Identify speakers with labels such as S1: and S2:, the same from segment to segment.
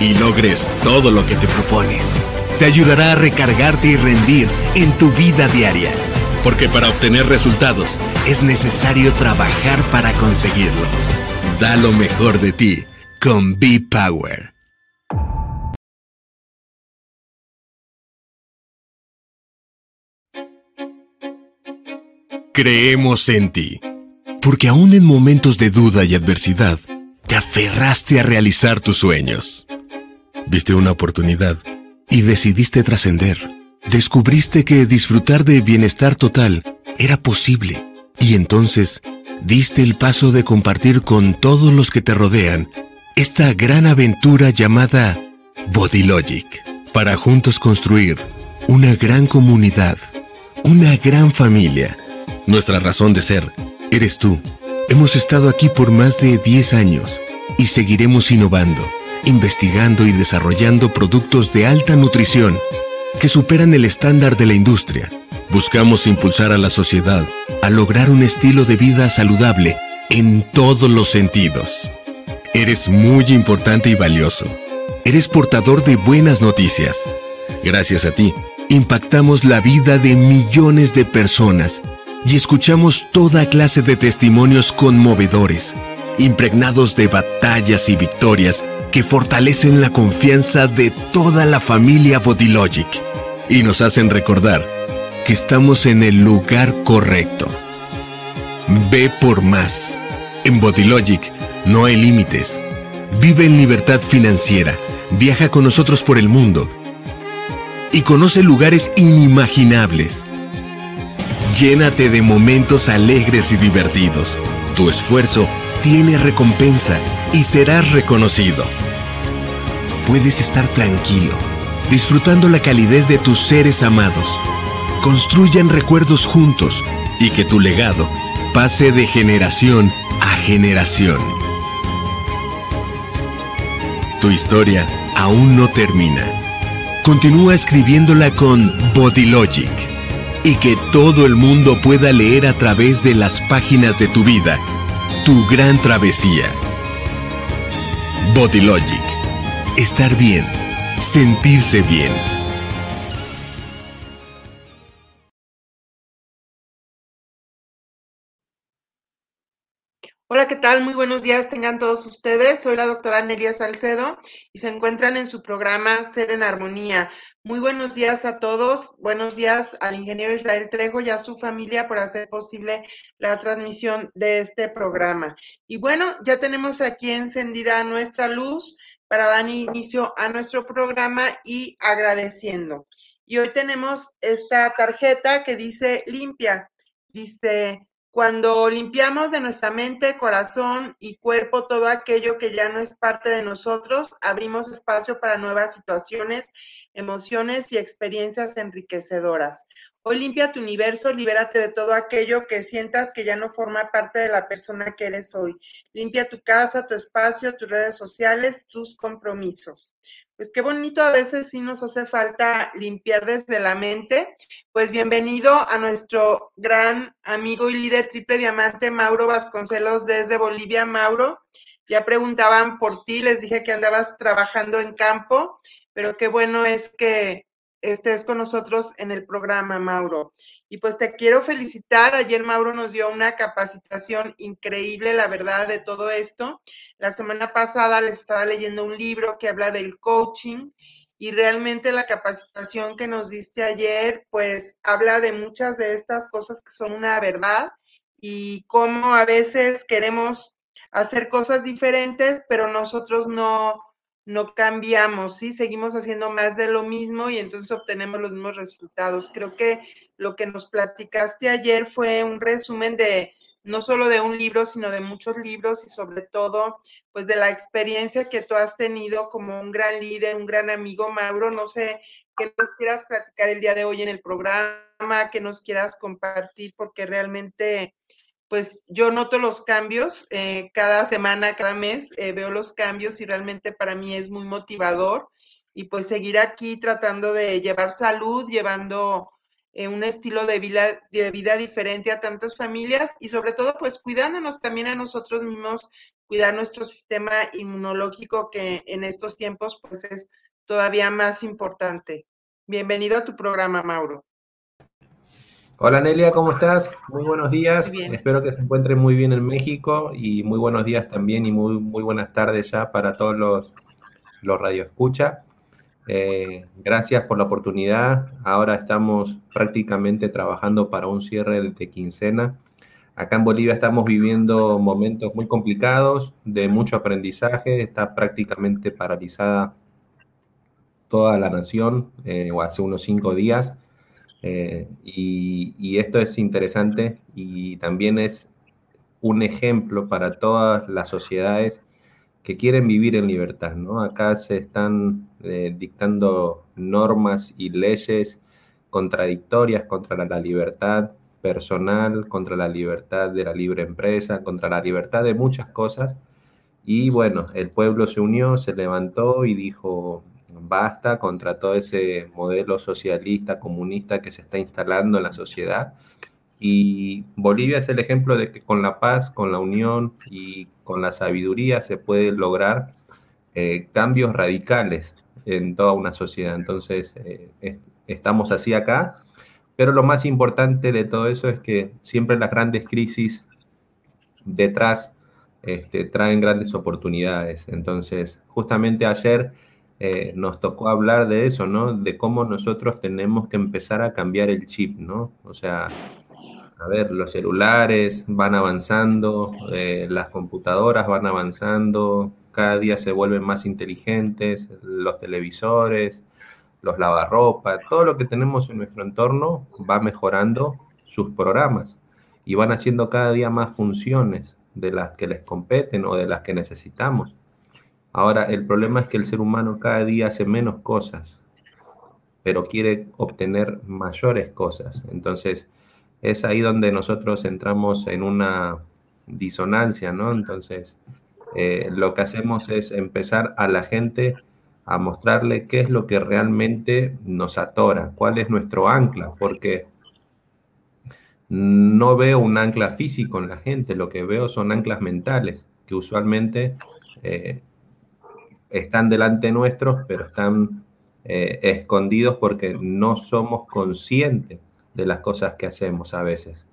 S1: y logres todo lo que te propones. Te ayudará a recargarte y rendir en tu vida diaria. Porque para obtener resultados es necesario trabajar para conseguirlos. Da lo mejor de ti con Be Power. Creemos en ti. Porque aún en momentos de duda y adversidad, te aferraste a realizar tus sueños. Viste una oportunidad y decidiste trascender. Descubriste que disfrutar de bienestar total era posible y entonces diste el paso de compartir con todos los que te rodean esta gran aventura llamada Body Logic para juntos construir una gran comunidad, una gran familia. Nuestra razón de ser eres tú. Hemos estado aquí por más de 10 años y seguiremos innovando investigando y desarrollando productos de alta nutrición que superan el estándar de la industria. Buscamos impulsar a la sociedad a lograr un estilo de vida saludable en todos los sentidos. Eres muy importante y valioso. Eres portador de buenas noticias. Gracias a ti, impactamos la vida de millones de personas y escuchamos toda clase de testimonios conmovedores, impregnados de batallas y victorias que fortalecen la confianza de toda la familia Bodylogic y nos hacen recordar que estamos en el lugar correcto. Ve por más. En Bodylogic no hay límites. Vive en libertad financiera. Viaja con nosotros por el mundo. Y conoce lugares inimaginables. Llénate de momentos alegres y divertidos. Tu esfuerzo tiene recompensa y serás reconocido puedes estar tranquilo, disfrutando la calidez de tus seres amados. Construyan recuerdos juntos y que tu legado pase de generación a generación. Tu historia aún no termina. Continúa escribiéndola con Body Logic y que todo el mundo pueda leer a través de las páginas de tu vida tu gran travesía. Body Logic estar bien, sentirse bien.
S2: Hola, ¿qué tal? Muy buenos días tengan todos ustedes. Soy la doctora Nelia Salcedo y se encuentran en su programa Ser en Armonía. Muy buenos días a todos. Buenos días al ingeniero Israel Trejo y a su familia por hacer posible la transmisión de este programa. Y bueno, ya tenemos aquí encendida nuestra luz para dar inicio a nuestro programa y agradeciendo. Y hoy tenemos esta tarjeta que dice limpia. Dice, cuando limpiamos de nuestra mente, corazón y cuerpo todo aquello que ya no es parte de nosotros, abrimos espacio para nuevas situaciones, emociones y experiencias enriquecedoras. Hoy limpia tu universo, libérate de todo aquello que sientas que ya no forma parte de la persona que eres hoy. Limpia tu casa, tu espacio, tus redes sociales, tus compromisos. Pues qué bonito, a veces sí nos hace falta limpiar desde la mente. Pues bienvenido a nuestro gran amigo y líder triple diamante, Mauro Vasconcelos desde Bolivia. Mauro, ya preguntaban por ti, les dije que andabas trabajando en campo, pero qué bueno es que estés con nosotros en el programa, Mauro. Y pues te quiero felicitar. Ayer Mauro nos dio una capacitación increíble, la verdad, de todo esto. La semana pasada les estaba leyendo un libro que habla del coaching y realmente la capacitación que nos diste ayer, pues habla de muchas de estas cosas que son una verdad y cómo a veces queremos hacer cosas diferentes, pero nosotros no, no cambiamos, ¿sí? Seguimos haciendo más de lo mismo y entonces obtenemos los mismos resultados. Creo que lo que nos platicaste ayer fue un resumen de no solo de un libro, sino de muchos libros y sobre todo, pues de la experiencia que tú has tenido como un gran líder, un gran amigo, Mauro. No sé qué nos quieras platicar el día de hoy en el programa, que nos quieras compartir, porque realmente, pues yo noto los cambios eh, cada semana, cada mes, eh, veo los cambios y realmente para mí es muy motivador. Y pues seguir aquí tratando de llevar salud, llevando eh, un estilo de vida, de vida diferente a tantas familias y sobre todo pues cuidándonos también a nosotros mismos, cuidar nuestro sistema inmunológico que en estos tiempos pues es todavía más importante. Bienvenido a tu programa, Mauro.
S3: Hola Nelia, ¿cómo estás? Muy buenos días. Espero que se encuentre muy bien en México y muy buenos días también y muy, muy buenas tardes ya para todos los, los radioescucha. Eh, gracias por la oportunidad. Ahora estamos prácticamente trabajando para un cierre de quincena. Acá en Bolivia estamos viviendo momentos muy complicados, de mucho aprendizaje. Está prácticamente paralizada toda la nación, eh, o hace unos cinco días. Eh, y, esto es interesante y también es un ejemplo para todas las sociedades que quieren vivir en libertad, ¿no? Acá se están eh, dictando normas y leyes contradictorias contra la, libertad personal, contra la libertad de la libre empresa, contra la libertad de muchas cosas. Y bueno, el pueblo se unió, se levantó y dijo, basta contra todo ese modelo socialista, comunista que se está instalando en la sociedad y Bolivia es el ejemplo de que con la paz, con la unión y con la sabiduría se puede lograr eh, cambios radicales en toda una sociedad. Entonces, eh, estamos así acá, pero lo más importante de todo eso es que siempre las grandes crisis detrás este, traen grandes oportunidades. Entonces, justamente ayer eh, nos tocó hablar de eso, ¿no? De cómo nosotros tenemos que empezar a cambiar el chip, ¿no? O sea, a ver, los celulares van avanzando, eh, las computadoras van avanzando, cada día se vuelven más inteligentes, los televisores, los lavarropas, todo lo que tenemos en nuestro entorno va mejorando sus programas y van haciendo cada día más funciones de las que les competen o de las que necesitamos. Ahora, el problema es que el ser humano cada día hace menos cosas, pero quiere obtener mayores cosas. Entonces, es ahí donde nosotros entramos en una disonancia, ¿no? Entonces, eh, lo que hacemos es empezar a la gente a mostrarle qué es lo que realmente nos atora, cuál es nuestro ancla, porque no veo un ancla físico en la gente, lo que veo son anclas mentales, que usualmente eh, están delante nuestros, pero están eh, escondidos porque no somos conscientes de las cosas que hacemos a veces.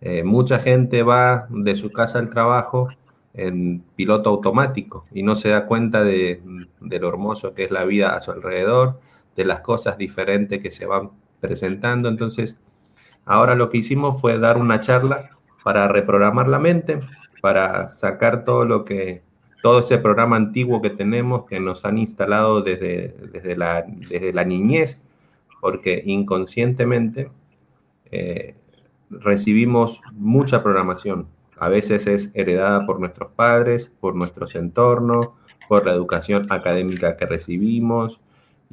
S3: Eh, mucha gente va de su casa al trabajo en piloto automático y no se da cuenta de, lo hermoso que es la vida a su alrededor, de las cosas diferentes que se van presentando. Entonces, ahora lo que hicimos fue dar una charla para reprogramar la mente, para sacar todo lo que, todo ese programa antiguo que tenemos, que nos han instalado desde, desde, la, desde la niñez, porque inconscientemente eh, recibimos mucha programación. A veces es heredada por nuestros padres, por nuestros entornos, por la educación académica que recibimos.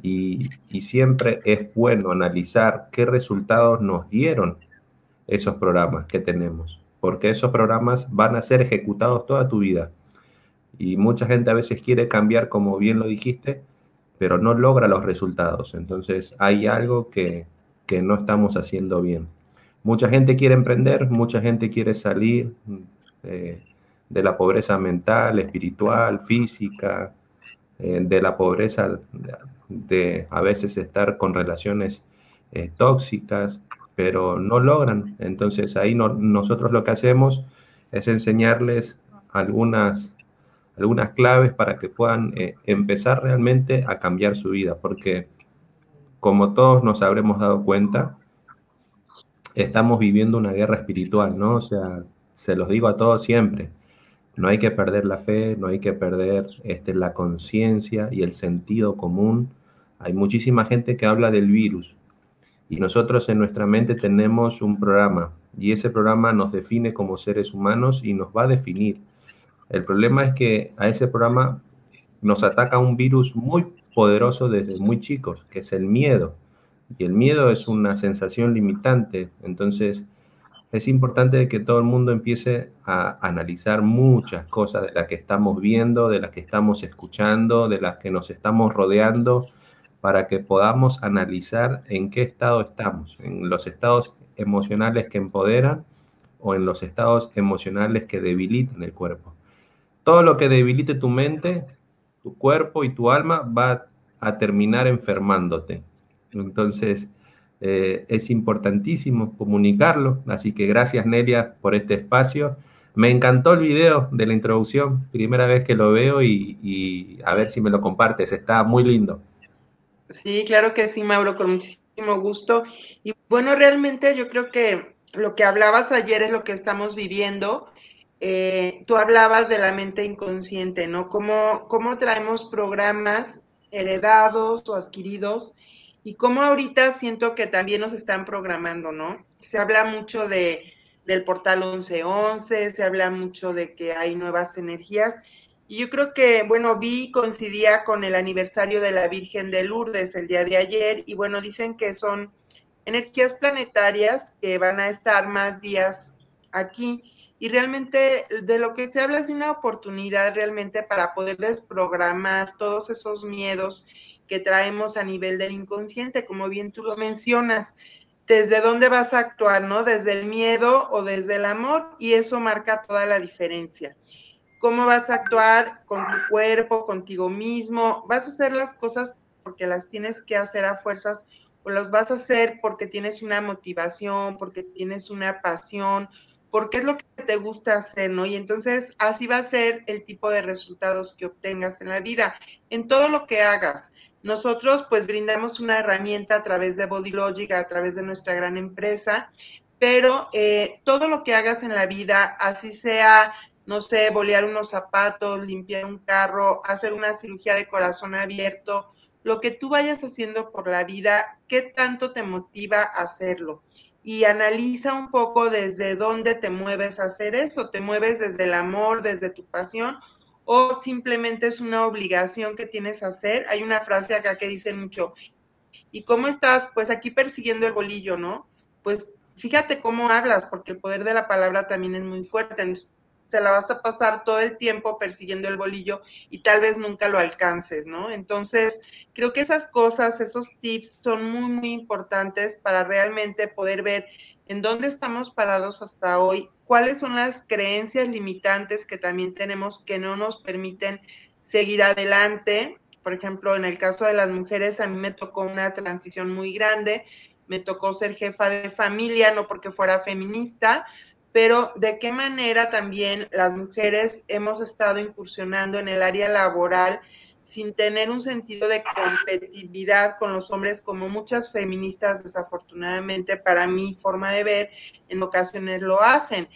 S3: Y, siempre es bueno analizar qué resultados nos dieron esos programas que tenemos, porque esos programas van a ser ejecutados toda tu vida. Y mucha gente a veces quiere cambiar, como bien lo dijiste, pero no logra los resultados. Entonces hay algo que, que no estamos haciendo bien. Mucha gente quiere emprender, mucha gente quiere salir eh, de la pobreza mental, espiritual, física, eh, de la pobreza de a veces estar con relaciones eh, tóxicas, pero no logran. Entonces ahí nosotros lo que hacemos es enseñarles algunas algunas claves para que puedan eh, empezar realmente a cambiar su vida, porque como todos nos habremos dado cuenta, estamos viviendo una guerra espiritual, ¿no? O sea, se los digo a todos siempre, no hay que perder la fe, no hay que perder este, la conciencia y el sentido común. Hay muchísima gente que habla del virus y nosotros en nuestra mente tenemos un programa y ese programa nos define como seres humanos y nos va a definir. El problema es que a ese programa nos ataca un virus muy poderoso desde muy chicos, que es el miedo. Y el miedo es una sensación limitante. Entonces, es importante que todo el mundo empiece a analizar muchas cosas de las que estamos viendo, de las que estamos escuchando, de las que nos estamos rodeando, para que podamos analizar en qué estado estamos, en los estados emocionales que empoderan o en los estados emocionales que debilitan el cuerpo. Todo lo que debilite tu mente tu cuerpo y tu alma va a terminar enfermándote. Entonces, eh, es importantísimo comunicarlo. Así que gracias, Nelia, por este espacio. Me encantó el video de la introducción, primera vez que lo veo y, a ver si me lo compartes. Está muy lindo.
S2: Sí, claro que sí, Mauro, con muchísimo gusto. Y bueno, realmente yo creo que lo que hablabas ayer es lo que estamos viviendo eh, tú hablabas de la mente inconsciente, ¿no? ¿Cómo, cómo traemos programas heredados o adquiridos y cómo ahorita siento que también nos están programando, ¿no? Se habla mucho de, del portal 1111, se habla mucho de que hay nuevas energías. Y yo creo que, bueno, vi coincidía con el aniversario de la Virgen de Lourdes el día de ayer y bueno, dicen que son energías planetarias que van a estar más días aquí y realmente de lo que se habla es de una oportunidad realmente para poder desprogramar todos esos miedos que traemos a nivel del inconsciente, como bien tú lo mencionas. Desde dónde vas a actuar, ¿no? Desde el miedo o desde el amor, y eso marca toda la diferencia. ¿Cómo vas a actuar con tu cuerpo, contigo mismo? ¿Vas a hacer las cosas porque las tienes que hacer a fuerzas o las vas a hacer porque tienes una motivación, porque tienes una pasión, porque es lo que te gusta hacer, ¿no? Y entonces así va a ser el tipo de resultados que obtengas en la vida, en todo lo que hagas. Nosotros pues brindamos una herramienta a través de Body Logic, a través de nuestra gran empresa, pero eh, todo lo que hagas en la vida, así sea, no sé, bolear unos zapatos, limpiar un carro, hacer una cirugía de corazón abierto, lo que tú vayas haciendo por la vida, ¿qué tanto te motiva a hacerlo? Y analiza un poco desde dónde te mueves a hacer eso. ¿Te mueves desde el amor, desde tu pasión o simplemente es una obligación que tienes a hacer? Hay una frase acá que dice mucho, ¿y cómo estás? Pues aquí persiguiendo el bolillo, ¿no? Pues fíjate cómo hablas, porque el poder de la palabra también es muy fuerte te la vas a pasar todo el tiempo persiguiendo el bolillo y tal vez nunca lo alcances, ¿no? Entonces, creo que esas cosas, esos tips son muy, muy importantes para realmente poder ver en dónde estamos parados hasta hoy, cuáles son las creencias limitantes que también tenemos que no nos permiten seguir adelante. Por ejemplo, en el caso de las mujeres, a mí me tocó una transición muy grande, me tocó ser jefa de familia, no porque fuera feminista, pero de qué manera también las mujeres hemos estado incursionando en el área laboral sin tener un sentido de competitividad con los hombres como muchas feministas desafortunadamente para mi forma de ver en ocasiones lo hacen.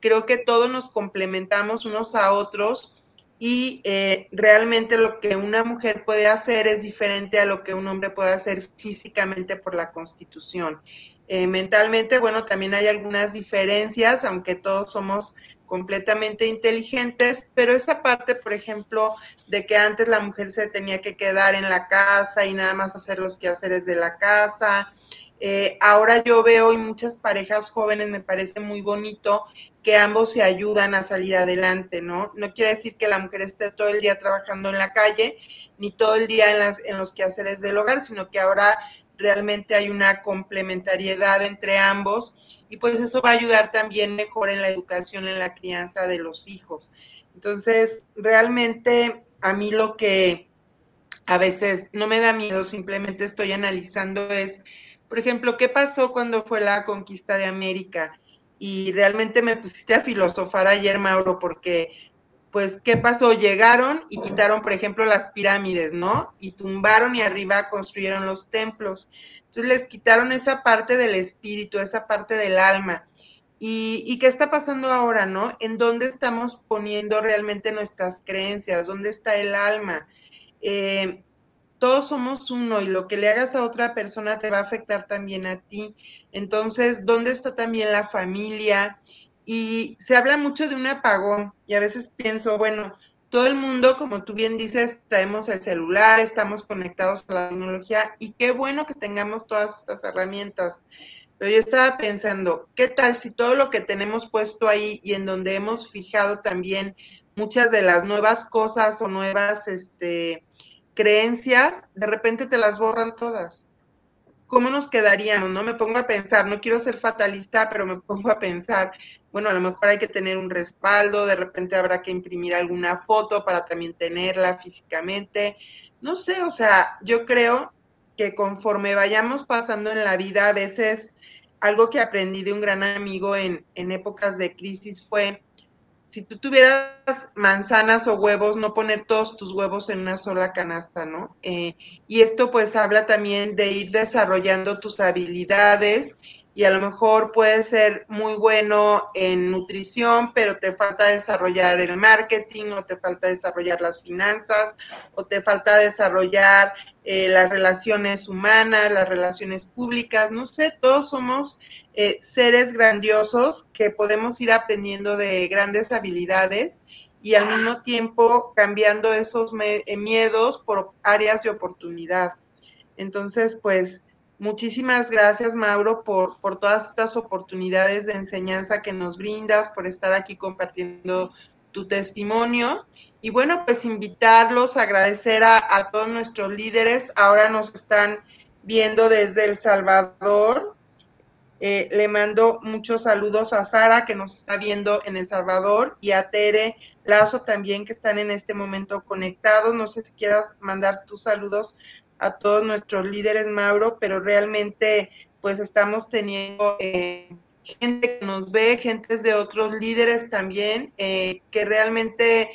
S2: Creo que todos nos complementamos unos a otros y eh, realmente lo que una mujer puede hacer es diferente a lo que un hombre puede hacer físicamente por la constitución. Eh, mentalmente, bueno, también hay algunas diferencias, aunque todos somos completamente inteligentes, pero esa parte, por ejemplo, de que antes la mujer se tenía que quedar en la casa y nada más hacer los quehaceres de la casa. Eh, ahora yo veo en muchas parejas jóvenes, me parece muy bonito que ambos se ayudan a salir adelante, ¿no? No quiere decir que la mujer esté todo el día trabajando en la calle, ni todo el día en, las, en los quehaceres del hogar, sino que ahora realmente hay una complementariedad entre ambos y pues eso va a ayudar también mejor en la educación, en la crianza de los hijos. Entonces, realmente a mí lo que a veces no me da miedo, simplemente estoy analizando es, por ejemplo, ¿qué pasó cuando fue la conquista de América? Y realmente me pusiste a filosofar ayer, Mauro, porque pues, ¿qué pasó? Llegaron y quitaron, por ejemplo, las pirámides, ¿no? Y tumbaron y arriba construyeron los templos. Entonces les quitaron esa parte del espíritu, esa parte del alma. ¿Y, qué está pasando ahora, no? ¿En dónde estamos poniendo realmente nuestras creencias? ¿Dónde está el alma? Eh, todos somos uno y lo que le hagas a otra persona te va a afectar también a ti. Entonces, ¿dónde está también la familia? Y se habla mucho de un apagón y a veces pienso, bueno, todo el mundo, como tú bien dices, traemos el celular, estamos conectados a la tecnología y qué bueno que tengamos todas estas herramientas. Pero yo estaba pensando, ¿qué tal si todo lo que tenemos puesto ahí y en donde hemos fijado también muchas de las nuevas cosas o nuevas este, creencias, de repente te las borran todas? ¿Cómo nos quedaríamos? No me pongo a pensar, no quiero ser fatalista, pero me pongo a pensar, bueno, a lo mejor hay que tener un respaldo, de repente habrá que imprimir alguna foto para también tenerla físicamente. No sé, o sea, yo creo que conforme vayamos pasando en la vida, a veces algo que aprendí de un gran amigo en, épocas de crisis fue, si tú tuvieras manzanas o huevos, no poner todos tus huevos en una sola canasta, ¿no? Eh, y esto pues habla también de ir desarrollando tus habilidades y a lo mejor puede ser muy bueno en nutrición, pero te falta desarrollar el marketing o te falta desarrollar las finanzas o te falta desarrollar eh, las relaciones humanas, las relaciones públicas, no sé, todos somos eh, seres grandiosos que podemos ir aprendiendo de grandes habilidades y al mismo tiempo cambiando esos eh, miedos por áreas de oportunidad. Entonces, pues Muchísimas gracias, Mauro, por, por todas estas oportunidades de enseñanza que nos brindas, por estar aquí compartiendo tu testimonio. Y bueno, pues invitarlos, agradecer a, todos nuestros líderes. Ahora nos están viendo desde El Salvador. Eh, le mando muchos saludos a Sara, que nos está viendo en El Salvador, y a Tere Lazo también, que están en este momento conectados. No sé si quieras mandar tus saludos a todos nuestros líderes, Mauro, pero realmente pues estamos teniendo eh, gente que nos ve, gentes de otros líderes también, eh, que realmente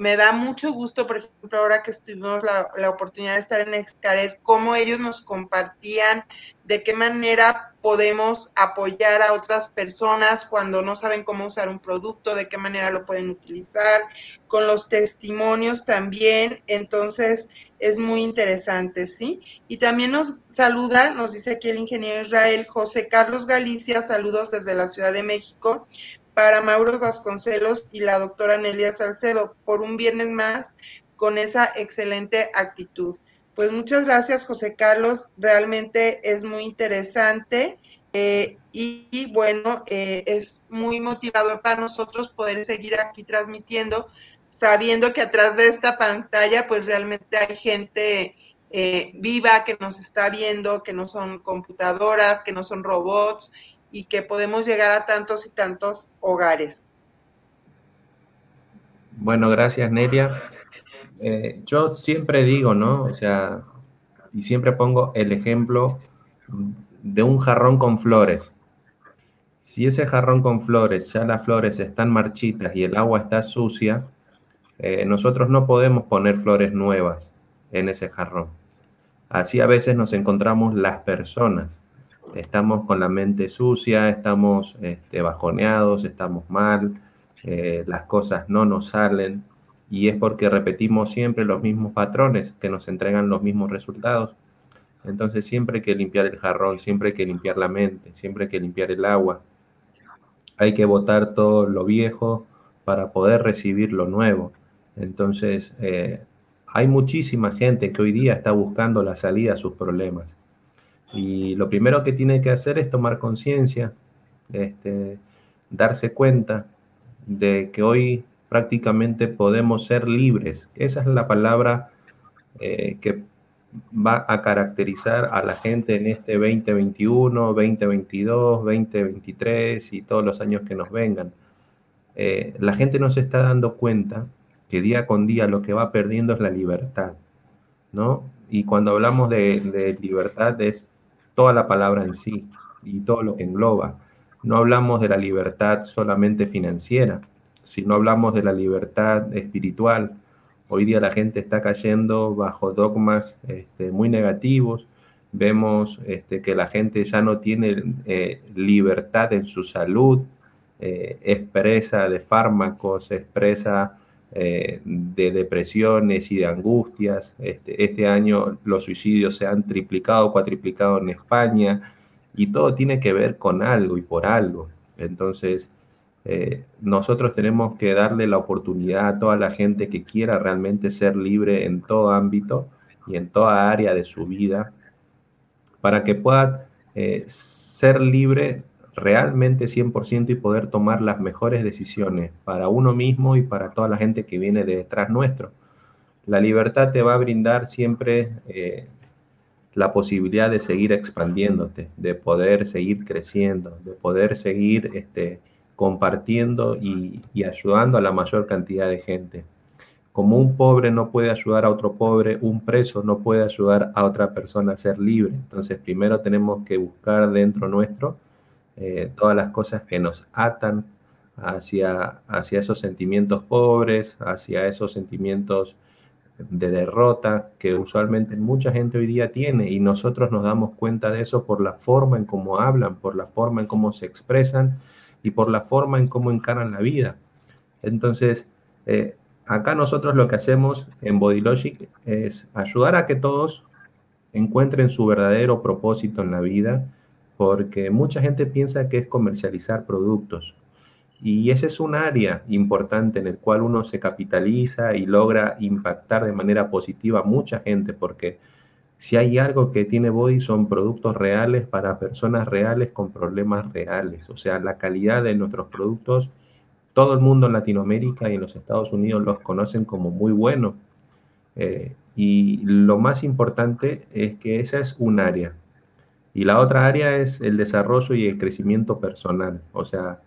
S2: me da mucho gusto, por ejemplo, ahora que tuvimos la, la, oportunidad de estar en Excaret, cómo ellos nos compartían de qué manera podemos apoyar a otras personas cuando no saben cómo usar un producto, de qué manera lo pueden utilizar, con los testimonios también. Entonces, es muy interesante, ¿sí? Y también nos saluda, nos dice aquí el ingeniero Israel José Carlos Galicia, saludos desde la Ciudad de México para Mauro Vasconcelos y la doctora Nelia Salcedo por un viernes más con esa excelente actitud. Pues muchas gracias, José Carlos. Realmente es muy interesante eh, y, bueno, eh, es muy motivador para nosotros poder seguir aquí transmitiendo sabiendo que atrás de esta pantalla pues realmente hay gente eh, viva que nos está viendo, que no son computadoras, que no son robots y que podemos llegar a tantos y tantos hogares.
S3: Bueno, gracias Nelia. Eh, yo siempre digo, ¿no? O sea, y siempre pongo el ejemplo de un jarrón con flores. Si ese jarrón con flores, ya las flores están marchitas y el agua está sucia, eh, nosotros no podemos poner flores nuevas en ese jarrón. Así a veces nos encontramos las personas. Estamos con la mente sucia, estamos este, bajoneados, estamos mal, eh, las cosas no nos salen y es porque repetimos siempre los mismos patrones que nos entregan los mismos resultados. Entonces siempre hay que limpiar el jarrón, siempre hay que limpiar la mente, siempre hay que limpiar el agua. Hay que botar todo lo viejo para poder recibir lo nuevo. Entonces, eh, hay muchísima gente que hoy día está buscando la salida a sus problemas. Y lo primero que tiene que hacer es tomar conciencia, este, darse cuenta de que hoy prácticamente podemos ser libres. Esa es la palabra eh, que va a caracterizar a la gente en este 2021, 2022, 2023 y todos los años que nos vengan. Eh, la gente no se está dando cuenta que día con día lo que va perdiendo es la libertad, ¿no? Y cuando hablamos de, libertad es toda la palabra en sí y todo lo que engloba. No hablamos de la libertad solamente financiera, si no hablamos de la libertad espiritual. Hoy día la gente está cayendo bajo dogmas este, muy negativos. Vemos este, que la gente ya no tiene eh, libertad en su salud, eh, expresa de fármacos, expresa eh, de depresiones y de angustias. Este, este, año los suicidios se han triplicado, cuatriplicado en España y todo tiene que ver con algo y por algo. Entonces, eh, nosotros tenemos que darle la oportunidad a toda la gente que quiera realmente ser libre en todo ámbito y en toda área de su vida para que pueda eh, ser libre realmente 100% y poder tomar las mejores decisiones para uno mismo y para toda la gente que viene detrás nuestro. La libertad te va a brindar siempre eh, la posibilidad de seguir expandiéndote, de poder seguir creciendo, de poder seguir este, compartiendo y ayudando a la mayor cantidad de gente. Como un pobre no puede ayudar a otro pobre, un preso no puede ayudar a otra persona a ser libre. Entonces, primero tenemos que buscar dentro nuestro eh, todas las cosas que nos atan hacia, hacia esos sentimientos pobres, hacia esos sentimientos de derrota que usualmente mucha gente hoy día tiene y nosotros nos damos cuenta de eso por la forma en cómo hablan, por la forma en cómo se expresan y por la forma en cómo encaran la vida. Entonces, eh, acá nosotros lo que hacemos en Body Logic es ayudar a que todos encuentren su verdadero propósito en la vida porque mucha gente piensa que es comercializar productos. Y ese es un área importante en el cual uno se capitaliza y logra impactar de manera positiva a mucha gente, porque si hay algo que tiene Body son productos reales para personas reales con problemas reales. O sea, la calidad de nuestros productos, todo el mundo en Latinoamérica y en los Estados Unidos los conocen como muy buenos. Eh, y lo más importante es que esa es un área. Y la otra área es el desarrollo y el crecimiento personal. O sea,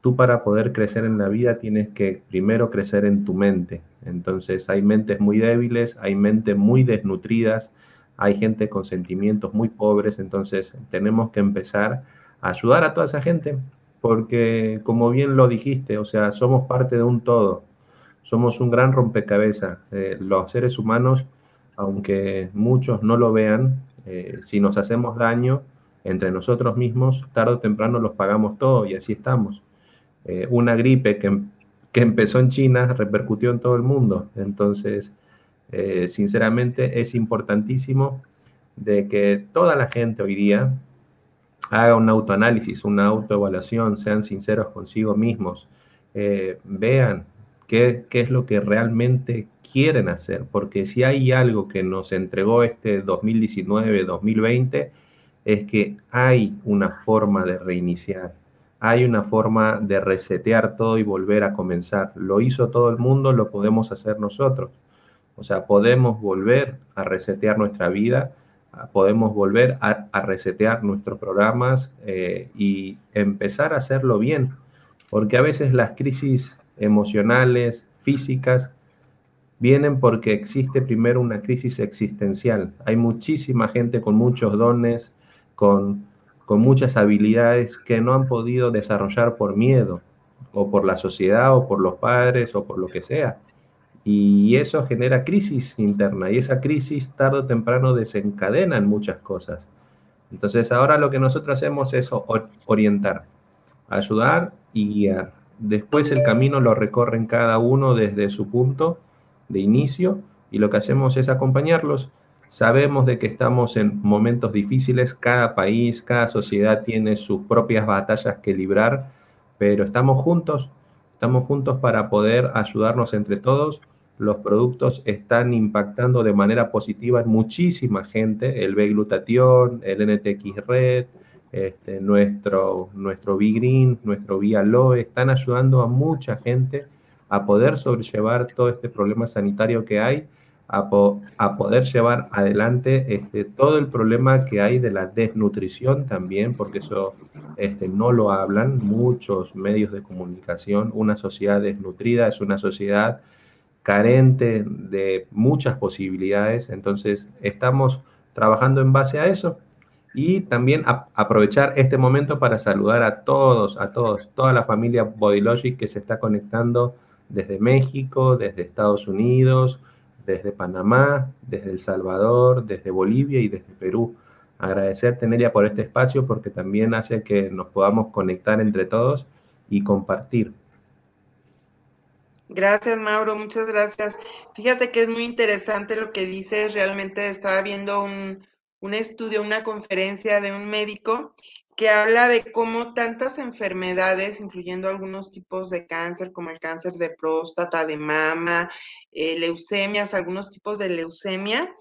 S3: tú para poder crecer en la vida tienes que primero crecer en tu mente. Entonces hay mentes muy débiles, hay mentes muy desnutridas, hay gente con sentimientos muy pobres. Entonces tenemos que empezar a ayudar a toda esa gente porque como bien lo dijiste, o sea, somos parte de un todo. Somos un gran rompecabezas. Eh, los seres humanos, aunque muchos no lo vean, eh, si nos hacemos daño entre nosotros mismos, tarde o temprano los pagamos todos y así estamos. Eh, una gripe que, que, empezó en China repercutió en todo el mundo. Entonces, eh, sinceramente, es importantísimo de que toda la gente hoy día haga un autoanálisis, una autoevaluación, sean sinceros consigo mismos, vean qué, qué es lo que realmente quieren hacer, porque si hay algo que nos entregó este 2019-2020 es que hay una forma de reiniciar, hay una forma de resetear todo y volver a comenzar. Lo hizo todo el mundo, lo podemos hacer nosotros. O sea, podemos volver a resetear nuestra vida, podemos volver a, resetear nuestros programas eh, y empezar a hacerlo bien, porque a veces las crisis emocionales, físicas, vienen porque existe primero una crisis existencial. Hay muchísima gente con muchos dones, con, con muchas habilidades que no han podido desarrollar por miedo, o por la sociedad, o por los padres, o por lo que sea. Y eso genera crisis interna, y esa crisis tarde o temprano desencadena muchas cosas. Entonces ahora lo que nosotros hacemos es orientar, ayudar y guiar. Después el camino lo recorren cada uno desde su punto de inicio y lo que hacemos es acompañarlos. Sabemos de que estamos en momentos difíciles, cada país, cada sociedad tiene sus propias batallas que librar, pero estamos juntos, estamos juntos para poder ayudarnos entre todos. Los productos están impactando de manera positiva en muchísima gente, el B-glutatión, el NTX Red, este, nuestro, nuestro B-Green, nuestro B-Aloe, están ayudando a mucha gente a poder sobrellevar todo este problema sanitario que hay, a, a poder llevar adelante este, todo el problema que hay de la desnutrición también, porque eso este, no lo hablan muchos medios de comunicación. Una sociedad desnutrida es una sociedad carente de muchas posibilidades, entonces estamos trabajando en base a eso Y también aprovechar este momento para saludar a todos, a todos, toda la familia Bodylogic que se está conectando desde México, desde Estados Unidos, desde Panamá, desde El Salvador, desde Bolivia y desde Perú. Agradecerte, Nelia, por este espacio porque también hace que nos podamos conectar entre todos y compartir.
S2: Gracias, Mauro, muchas gracias. Fíjate que es muy interesante lo que dices. Realmente estaba viendo un, un estudio, una conferencia de un médico que habla de cómo tantas enfermedades, incluyendo algunos tipos de cáncer, como el cáncer de próstata, de mama, eh, leucemias, algunos tipos de leucemia,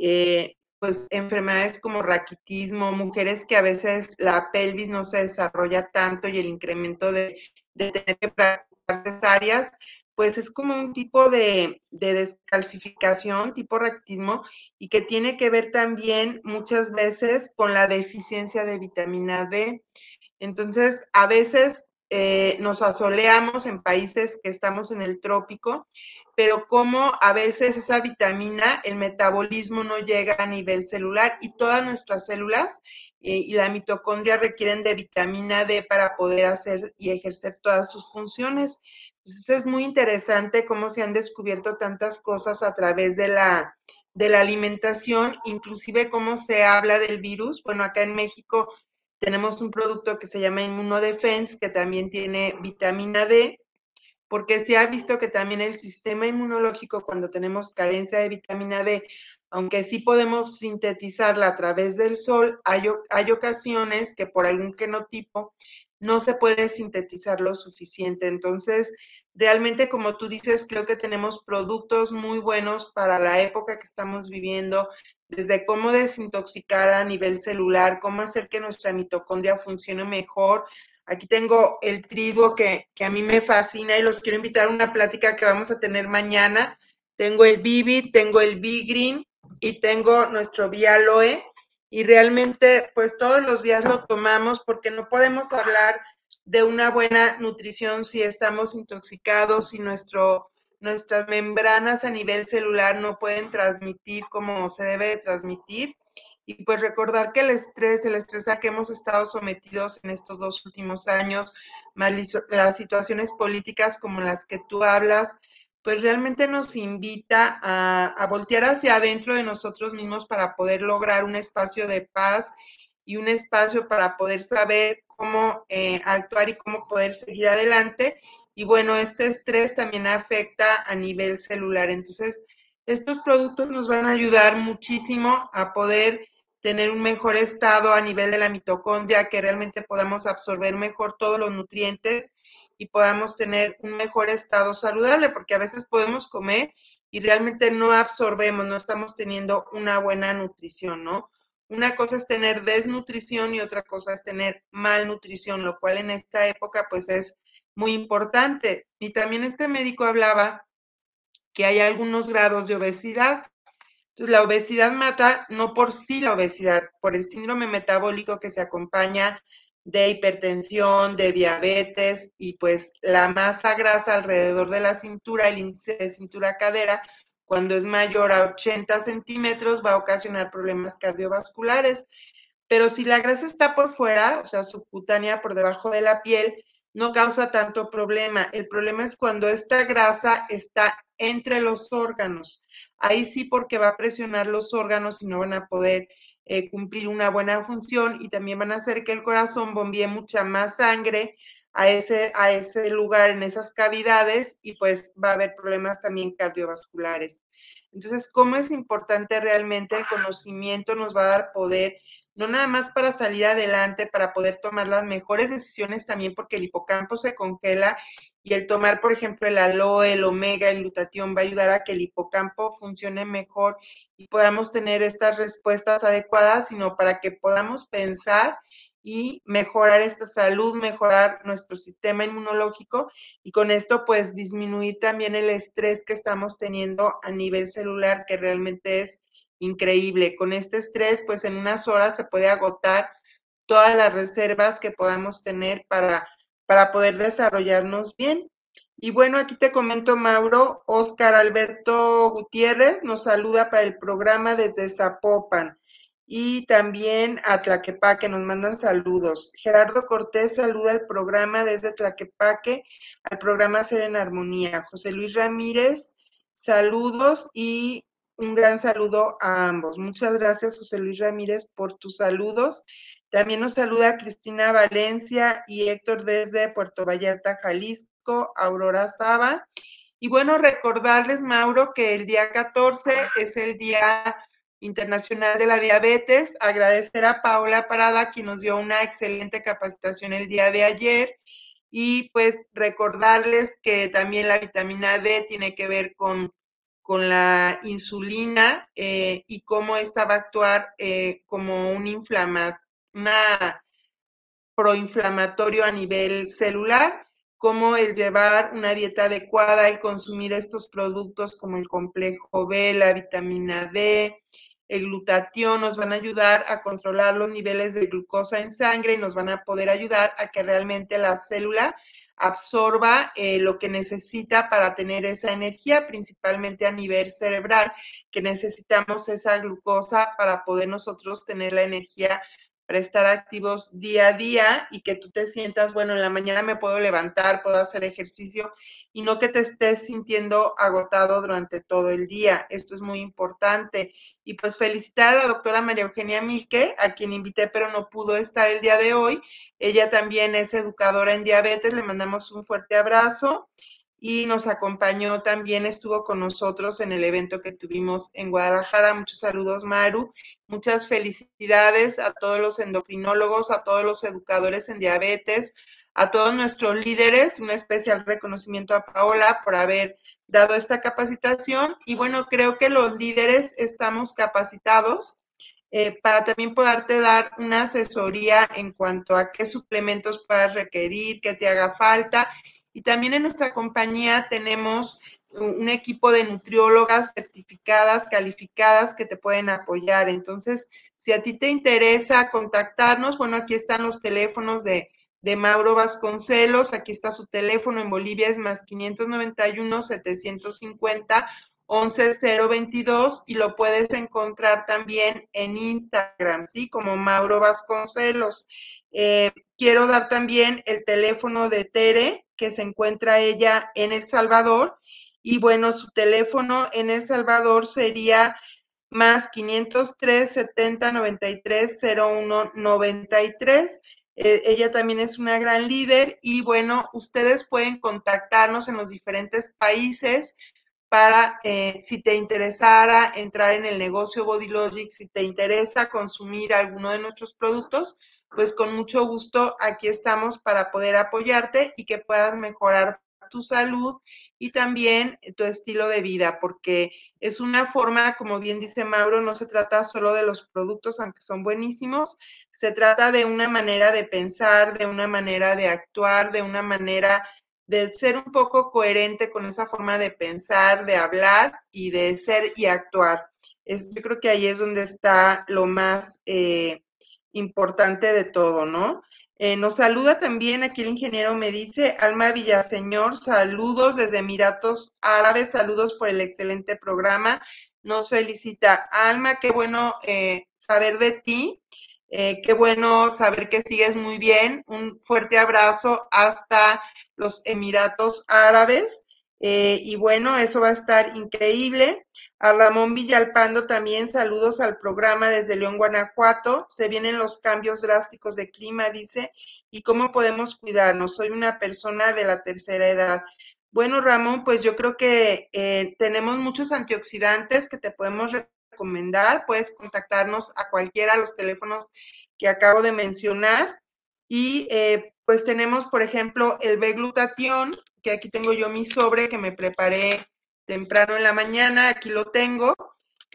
S2: eh, pues enfermedades como raquitismo, mujeres que a veces la pelvis no se desarrolla tanto y el incremento de, de tener que practicar áreas, pues es como un tipo de, descalcificación, tipo rectismo, y que tiene que ver también muchas veces con la deficiencia de vitamina D. Entonces, a veces eh, nos asoleamos en países que estamos en el trópico, pero como a veces esa vitamina, el metabolismo no llega a nivel celular y todas nuestras células eh, y la mitocondria requieren de vitamina D para poder hacer y ejercer todas sus funciones. Entonces es muy interesante cómo se han descubierto tantas cosas a través de la, de la alimentación, inclusive cómo se habla del virus. Bueno, acá en México tenemos un producto que se llama Inmunodefense, que también tiene vitamina D, porque se ha visto que también el sistema inmunológico, cuando tenemos carencia de vitamina D, aunque sí podemos sintetizarla a través del sol, hay, hay ocasiones que por algún genotipo no se puede sintetizar lo suficiente. Entonces, realmente, como tú dices, creo que tenemos productos muy buenos para la época que estamos viviendo, desde cómo desintoxicar a nivel celular, cómo hacer que nuestra mitocondria funcione mejor. Aquí tengo el trigo que, que a mí me fascina y los quiero invitar a una plática que vamos a tener mañana. Tengo el Bibi, tengo el B-Green y tengo nuestro Vialoe y realmente pues todos los días lo tomamos porque no podemos hablar de una buena nutrición si estamos intoxicados, si nuestro, nuestras membranas a nivel celular no pueden transmitir como se debe de transmitir. Y pues recordar que el estrés, el estrés a que hemos estado sometidos en estos dos últimos años, las situaciones políticas como las que tú hablas, pues realmente nos invita a, voltear hacia adentro de nosotros mismos para poder lograr un espacio de paz y un espacio para poder saber cómo eh, actuar y cómo poder seguir adelante. Y bueno, este estrés también afecta a nivel celular. Entonces, estos productos nos van a ayudar muchísimo a poder tener un mejor estado a nivel de la mitocondria, que realmente podamos absorber mejor todos los nutrientes y podamos tener un mejor estado saludable, porque a veces podemos comer y realmente no absorbemos, no estamos teniendo una buena nutrición, ¿no? Una cosa es tener desnutrición y otra cosa es tener malnutrición, lo cual en esta época pues es muy importante. Y también este médico hablaba que hay algunos grados de obesidad entonces, la obesidad mata no por sí la obesidad, por el síndrome metabólico que se acompaña de hipertensión, de diabetes y pues la masa grasa alrededor de la cintura, el índice de cintura cadera, cuando es mayor a 80 centímetros va a ocasionar problemas cardiovasculares. Pero si la grasa está por fuera, o sea, subcutánea por debajo de la piel, no causa tanto problema. El problema es cuando esta grasa está entre los órganos. Ahí sí porque va a presionar los órganos y no van a poder eh, cumplir una buena función y también van a hacer que el corazón bombee mucha más sangre a ese, a ese lugar, en esas cavidades, y pues va a haber problemas también cardiovasculares. Entonces, ¿cómo es importante realmente el conocimiento? Nos va a dar poder no nada más para salir adelante, para poder tomar las mejores decisiones también porque el hipocampo se congela y el tomar, por ejemplo, el aloe, el omega, el glutatión va a ayudar a que el hipocampo funcione mejor y podamos tener estas respuestas adecuadas, sino para que podamos pensar y mejorar esta salud, mejorar nuestro sistema inmunológico y con esto pues disminuir también el estrés que estamos teniendo a nivel celular que realmente es increíble. Con este estrés, pues en unas horas se puede agotar todas las reservas que podamos tener para, para poder desarrollarnos bien. Y bueno, aquí te comento, Mauro, Oscar Alberto Gutiérrez nos saluda para el programa desde Zapopan. Y también a Tlaquepaque nos mandan saludos. Gerardo Cortés saluda al programa desde Tlaquepaque, al programa Ser en Armonía. José Luis Ramírez, saludos y un gran saludo a ambos. Muchas gracias, José Luis Ramírez, por tus saludos. También nos saluda Cristina Valencia y Héctor desde Puerto Vallarta, Jalisco, Aurora Saba. Y bueno, recordarles, Mauro, que el día 14 es el día Internacional de la Diabetes. Agradecer a Paola Parada, quien nos dio una excelente capacitación el día de ayer. Y pues recordarles que también la vitamina D tiene que ver con, con la insulina eh, y cómo esta va a actuar eh, como un inflama, proinflamatorio a nivel celular como el llevar una dieta adecuada, el consumir estos productos como el complejo B, la vitamina D, el glutatión nos van a ayudar a controlar los niveles de glucosa en sangre y nos van a poder ayudar a que realmente la célula absorba eh, lo que necesita para tener esa energía, principalmente a nivel cerebral, que necesitamos esa glucosa para poder nosotros tener la energía para estar activos día a día y que tú te sientas, bueno, en la mañana me puedo levantar, puedo hacer ejercicio y no que te estés sintiendo agotado durante todo el día. Esto es muy importante. Y pues felicitar a la doctora María Eugenia Milke, a quien invité pero no pudo estar el día de hoy. Ella también es educadora en diabetes, le mandamos un fuerte abrazo y nos acompañó también, estuvo con nosotros en el evento que tuvimos en Guadalajara. Muchos saludos, Maru. Muchas felicidades a todos los endocrinólogos, a todos los educadores en diabetes, a todos nuestros líderes. Un especial reconocimiento a Paola por haber dado esta capacitación. Y bueno, creo que los líderes estamos capacitados. Eh, para también poderte dar una asesoría en cuanto a qué suplementos puedas requerir, qué te haga falta y también en nuestra compañía tenemos un equipo de nutriólogas certificadas, calificadas que te pueden apoyar. Entonces, si a ti te interesa contactarnos, bueno, aquí están los teléfonos de, de Mauro Vasconcelos, aquí está su teléfono en Bolivia, es más 591 750 11022 y lo puedes encontrar también en Instagram, ¿sí? Como Mauro Vasconcelos. Eh, quiero dar también el teléfono de Tere, que se encuentra ella en El Salvador. Y bueno, su teléfono en El Salvador sería más 503 70 93 01 93. Ella también es una gran líder y bueno, ustedes pueden contactarnos en los diferentes países para eh, si te interesara entrar en el negocio Body Logic, si te interesa consumir alguno de nuestros productos, pues con mucho gusto aquí estamos para poder apoyarte y que puedas mejorar tu salud y también tu estilo de vida, porque es una forma, como bien dice Mauro, no se trata solo de los productos, aunque son buenísimos, se trata de una manera de pensar, de una manera de actuar, de una manera de ser un poco coherente con esa forma de pensar, de hablar y de ser y actuar. Es, yo creo que ahí es donde está lo más eh, importante de todo, ¿no? Eh, nos saluda también aquí el ingeniero me dice, Alma Villaseñor, saludos desde Emiratos Árabes, saludos por el excelente programa. Nos felicita Alma, qué bueno eh, saber de ti, eh, qué bueno saber que sigues muy bien. Un fuerte abrazo hasta los Emiratos Árabes. y bueno, eso va a estar increíble. A Ramón Villalpando también saludos al programa desde León, Guanajuato. Se vienen los cambios drásticos de clima, dice, y cómo podemos cuidarnos. Soy una persona de la tercera edad. Bueno, Ramón, pues yo creo que eh, tenemos muchos antioxidantes que te podemos recomendar. Puedes contactarnos a cualquiera de los teléfonos que acabo de mencionar. Y eh, pues tenemos, por ejemplo, el B-glutatión, que aquí tengo yo mi sobre que me preparé temprano en la mañana, aquí lo tengo.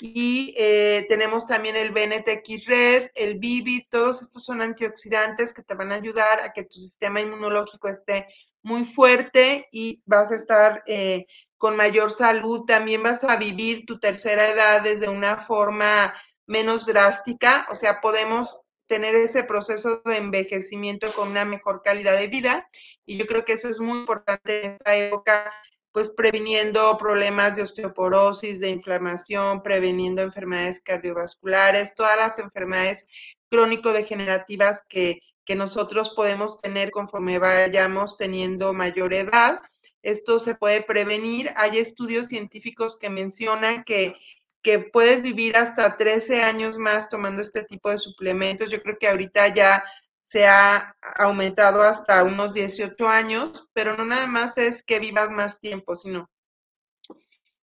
S2: Y eh, tenemos también el BNTX Red, el Bibi, todos estos son antioxidantes que te van a ayudar a que tu sistema inmunológico esté muy fuerte y vas a estar eh, con mayor salud. También vas a vivir tu tercera edad desde una forma menos drástica, o sea, podemos tener ese proceso de envejecimiento con una mejor calidad de vida y yo creo que eso es muy importante en esta época pues previniendo problemas de osteoporosis, de inflamación, preveniendo enfermedades cardiovasculares, todas las enfermedades crónico-degenerativas que, que nosotros podemos tener conforme vayamos teniendo mayor edad. Esto se puede prevenir. Hay estudios científicos que mencionan que, que puedes vivir hasta 13 años más tomando este tipo de suplementos. Yo creo que ahorita ya se ha aumentado hasta unos 18 años, pero no nada más es que vivas más tiempo, sino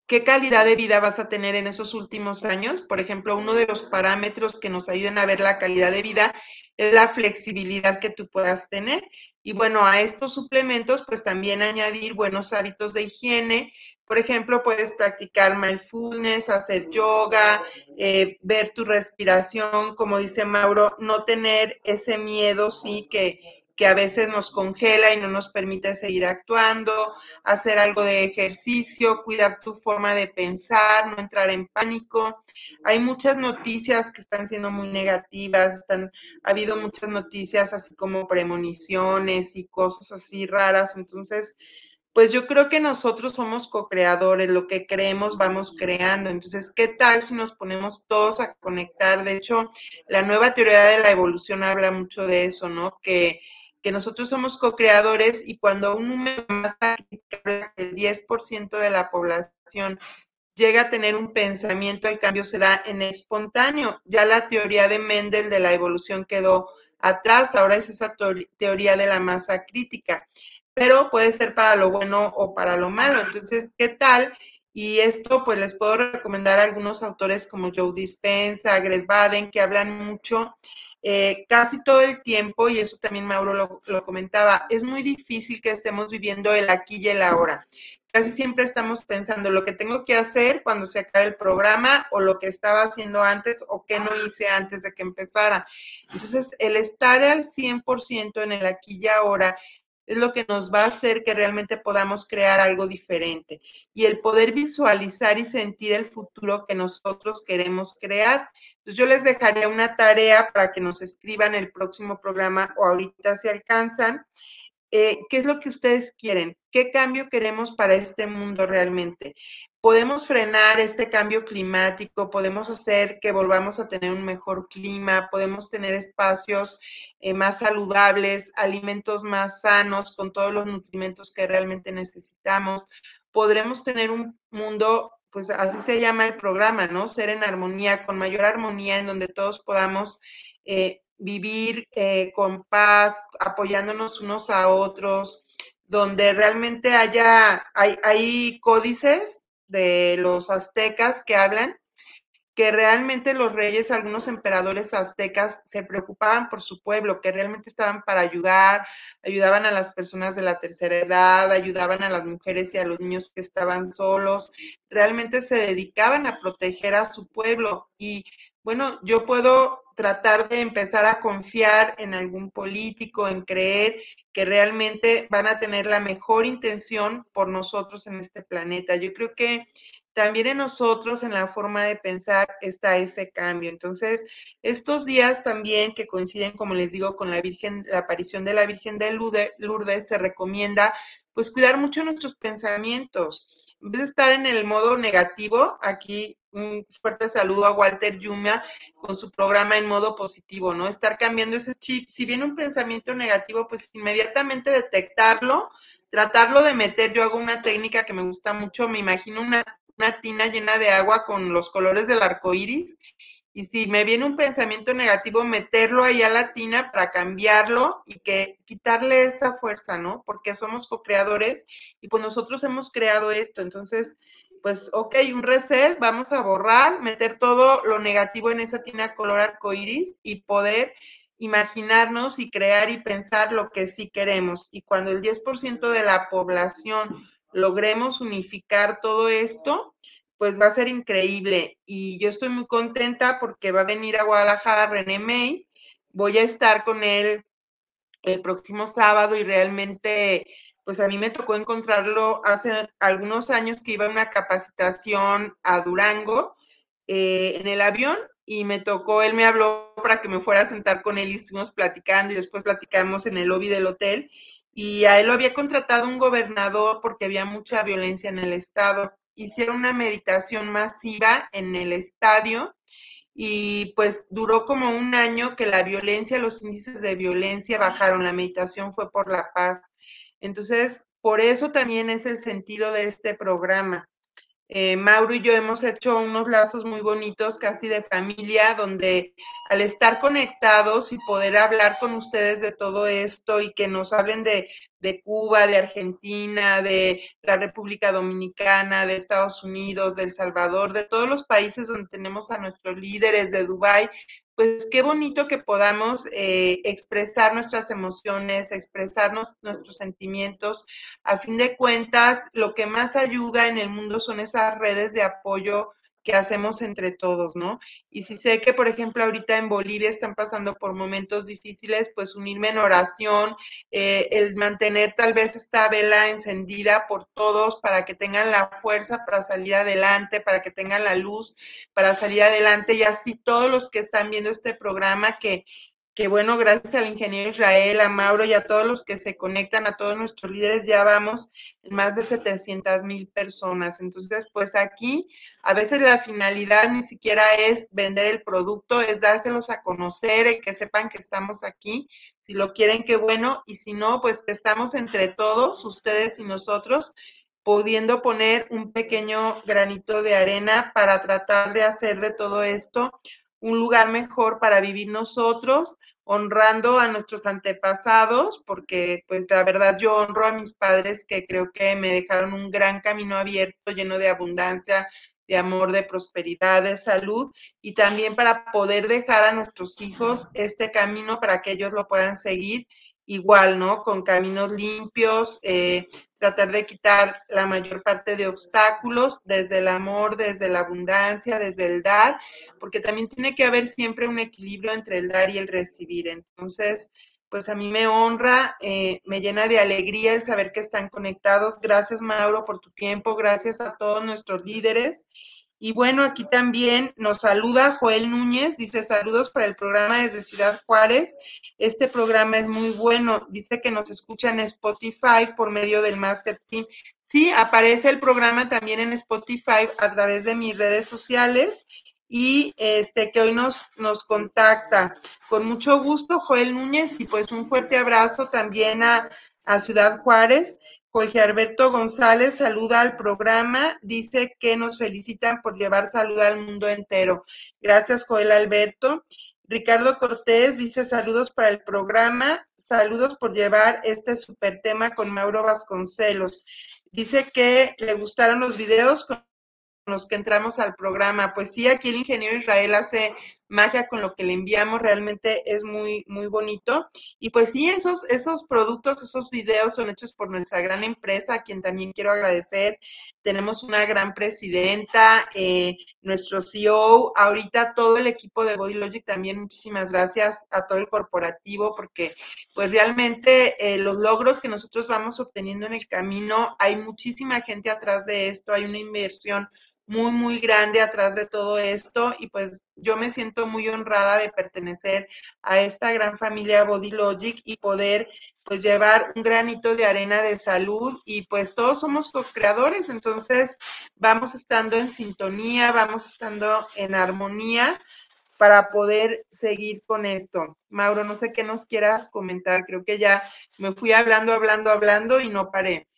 S2: qué calidad de vida vas a tener en esos últimos años. Por ejemplo, uno de los parámetros que nos ayudan a ver la calidad de vida es la flexibilidad que tú puedas tener. Y bueno, a estos suplementos, pues también añadir buenos hábitos de higiene. Por ejemplo, puedes practicar mindfulness, hacer yoga, eh, ver tu respiración, como dice Mauro, no tener ese miedo, sí, que, que a veces nos congela y no nos permite seguir actuando, hacer algo de ejercicio, cuidar tu forma de pensar, no entrar en pánico. Hay muchas noticias que están siendo muy negativas, están, ha habido muchas noticias así como premoniciones y cosas así raras, entonces pues yo creo que nosotros somos co-creadores, lo que creemos vamos creando. Entonces, ¿qué tal si nos ponemos todos a conectar? De hecho, la nueva teoría de la evolución habla mucho de eso, ¿no? Que que nosotros somos co-creadores y cuando un número más el 10% de la población llega a tener un pensamiento, el cambio se da en espontáneo. Ya la teoría de Mendel de la evolución quedó atrás, ahora es esa teoría de la masa crítica, pero puede ser para lo bueno o para lo malo. Entonces, ¿qué tal? Y esto, pues les puedo recomendar a algunos autores como Joe Dispenza, Greg Baden, que hablan mucho eh, casi todo el tiempo, y eso también Mauro lo, comentaba, es muy difícil que estemos viviendo el aquí y el ahora. Casi siempre estamos pensando lo que tengo que hacer cuando se acabe el programa o lo que estaba haciendo antes o qué no hice antes de que empezara. Entonces, el estar al 100% en el aquí y ahora es lo que nos va a hacer que realmente podamos crear algo diferente y el poder visualizar y sentir el futuro que nosotros queremos crear. Entonces yo les dejaré una tarea para que nos escriban el próximo programa o ahorita se alcanzan. Eh, ¿Qué es lo que ustedes quieren? ¿Qué cambio queremos para este mundo realmente? podemos frenar este cambio climático, podemos hacer que volvamos a tener un mejor clima, podemos tener espacios eh, más saludables, alimentos más sanos, con todos los nutrimentos que realmente necesitamos. Podremos tener un mundo, pues así se llama el programa, ¿no? Ser en armonía, con mayor armonía, en donde todos podamos eh, vivir eh, con paz, apoyándonos unos a otros, donde realmente haya, hay, hay códices de los aztecas que hablan que realmente los reyes, algunos emperadores aztecas se preocupaban por su pueblo, que realmente estaban para ayudar, ayudaban a las personas de la tercera edad, ayudaban a las mujeres y a los niños que estaban solos, realmente se dedicaban a proteger a su pueblo. Y bueno, yo puedo tratar de empezar a confiar en algún político, en creer que realmente van a tener la mejor intención por nosotros en este planeta. Yo creo que también en nosotros, en la forma de pensar, está ese cambio. Entonces, estos días también que coinciden, como les digo, con la Virgen, la aparición de la Virgen de Lourdes, se recomienda pues cuidar mucho nuestros pensamientos. En vez de estar en el modo negativo, aquí un fuerte saludo a Walter Yuma con su programa en modo positivo, ¿no? Estar cambiando ese chip. Si viene un pensamiento negativo, pues inmediatamente detectarlo, tratarlo de meter. Yo hago una técnica que me gusta mucho, me imagino una una tina llena de agua con los colores del arco iris. Y si me viene un pensamiento negativo, meterlo ahí a la tina para cambiarlo y que quitarle esa fuerza, ¿no? Porque somos co-creadores y pues nosotros hemos creado esto. Entonces, pues, ok, un reset, vamos a borrar, meter todo lo negativo en esa tina color arco iris y poder imaginarnos y crear y pensar lo que sí queremos. Y cuando el 10% de la población logremos unificar todo esto, pues va a ser increíble. Y yo estoy muy contenta porque va a venir a Guadalajara René May. Voy a estar con él el próximo sábado y realmente, pues a mí me tocó encontrarlo hace algunos años que iba a una capacitación a Durango eh, en el avión y me tocó, él me habló para que me fuera a sentar con él y estuvimos platicando y después platicamos en el lobby del hotel y a él lo había contratado un gobernador porque había mucha violencia en el estado. Hicieron una meditación masiva en el estadio y pues duró como un año que la violencia, los índices de violencia bajaron, la meditación fue por la paz. Entonces, por eso también es el sentido de este programa. Eh, Mauro y yo hemos hecho unos lazos muy bonitos, casi de familia, donde al estar conectados y poder hablar con ustedes de todo esto y que nos hablen de, de Cuba, de Argentina, de la República Dominicana, de Estados Unidos, de El Salvador, de todos los países donde tenemos a nuestros líderes, de Dubái, pues qué bonito que podamos eh, expresar nuestras emociones, expresarnos nuestros sentimientos. A fin de cuentas, lo que más ayuda en el mundo son esas redes de apoyo que hacemos entre todos, ¿no? Y si sé que, por ejemplo, ahorita en Bolivia están pasando por momentos difíciles, pues unirme en oración, eh, el mantener tal vez esta vela encendida por todos para que tengan la fuerza para salir adelante, para que tengan la luz para salir adelante y así todos los que están viendo este programa que que bueno, gracias al ingeniero Israel, a Mauro y a todos los que se conectan, a todos nuestros líderes, ya vamos en más de 700 mil personas. Entonces, pues aquí a veces la finalidad ni siquiera es vender el producto, es dárselos a conocer, y que sepan que estamos aquí. Si lo quieren, qué bueno, y si no, pues estamos entre todos, ustedes y nosotros, pudiendo poner un pequeño granito de arena para tratar de hacer de todo esto un lugar mejor para vivir nosotros, honrando a nuestros antepasados, porque pues la verdad yo honro a mis padres que creo que me dejaron un gran camino abierto, lleno de abundancia, de amor, de prosperidad, de salud, y también para poder dejar a nuestros hijos este camino para que ellos lo puedan seguir igual, ¿no? Con caminos limpios, eh, tratar de quitar la mayor parte de obstáculos desde el amor, desde la abundancia, desde el dar, porque también tiene que haber siempre un equilibrio entre el dar y el recibir. Entonces, pues a mí me honra, eh, me llena de alegría el saber que están conectados. Gracias, Mauro, por tu tiempo. Gracias a todos nuestros líderes. Y bueno, aquí también nos saluda Joel Núñez, dice saludos para el programa desde Ciudad Juárez. Este programa es muy bueno, dice que nos escucha en Spotify por medio del Master Team. Sí, aparece el programa también en Spotify a través de mis redes sociales y este que hoy nos, nos contacta. Con mucho gusto, Joel Núñez, y pues un fuerte abrazo también a, a Ciudad Juárez. Jorge Alberto González saluda al programa, dice que nos felicitan por llevar salud al mundo entero. Gracias, Joel Alberto. Ricardo Cortés dice saludos para el programa, saludos por llevar este super tema con Mauro Vasconcelos. Dice que le gustaron los videos con los que entramos al programa. Pues sí, aquí el ingeniero Israel hace magia con lo que le enviamos, realmente es muy, muy bonito. Y pues sí, esos, esos productos, esos videos son hechos por nuestra gran empresa, a quien también quiero agradecer. Tenemos una gran presidenta, eh, nuestro CEO, ahorita todo el equipo de Body Logic también, muchísimas gracias a todo el corporativo, porque pues realmente eh, los logros que nosotros vamos obteniendo en el camino, hay muchísima gente atrás de esto, hay una inversión muy, muy grande atrás de todo esto y pues yo me siento muy honrada de pertenecer a esta gran familia Body Logic y poder pues llevar un granito de arena de salud y pues todos somos co-creadores, entonces vamos estando en sintonía, vamos estando en armonía para poder seguir con esto. Mauro, no sé qué nos quieras comentar, creo que ya me fui hablando, hablando, hablando y no paré.